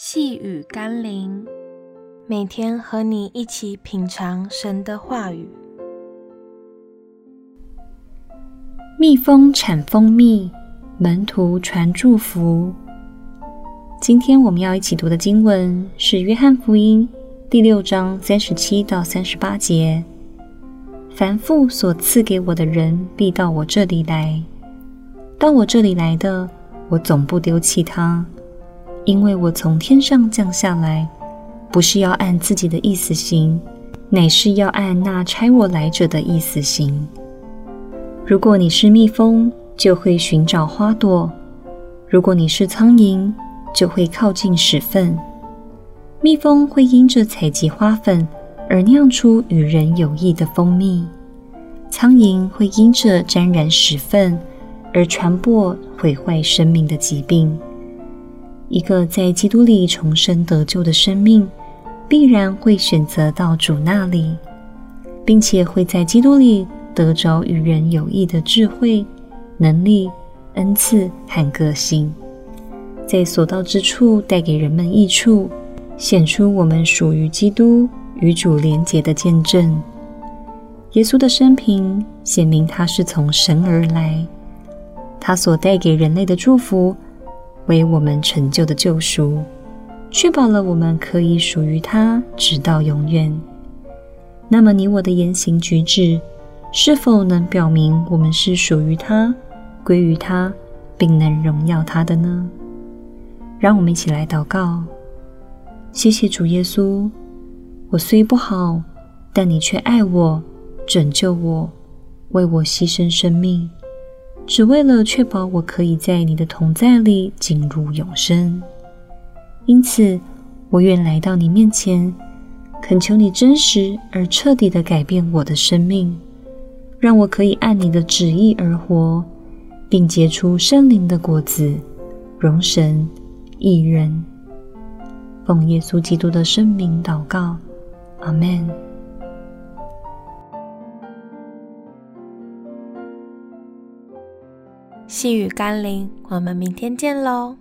细雨甘霖，每天和你一起品尝神的话语。蜜蜂产蜂蜜，门徒传祝福。今天我们要一起读的经文是《约翰福音》第六章三十七到三十八节。凡父所赐给我的人，必到我这里来；到我这里来的，我总不丢弃他。因为我从天上降下来，不是要按自己的意思行，乃是要按那差我来者的意思行。如果你是蜜蜂，就会寻找花朵；如果你是苍蝇，就会靠近屎粪。蜜蜂会因着采集花粉而酿出与人有益的蜂蜜，苍蝇会因着沾染屎粪而传播毁坏生命的疾病。一个在基督里重生得救的生命，必然会选择到主那里，并且会在基督里得着与人有益的智慧、能力、恩赐和个性，在所到之处带给人们益处，显出我们属于基督与主连结的见证。耶稣的生平显明他是从神而来，他所带给人类的祝福。为我们成就的救赎，确保了我们可以属于他直到永远。那么，你我的言行举止，是否能表明我们是属于他、归于他，并能荣耀他的呢？让我们一起来祷告。谢谢主耶稣，我虽不好，但你却爱我、拯救我，为我牺牲生命。只为了确保我可以在你的同在里进入永生，因此我愿来到你面前，恳求你真实而彻底地改变我的生命，让我可以按你的旨意而活，并结出圣灵的果子，荣神益人。奉耶稣基督的圣名祷告，阿门。细雨甘霖，我们明天见喽。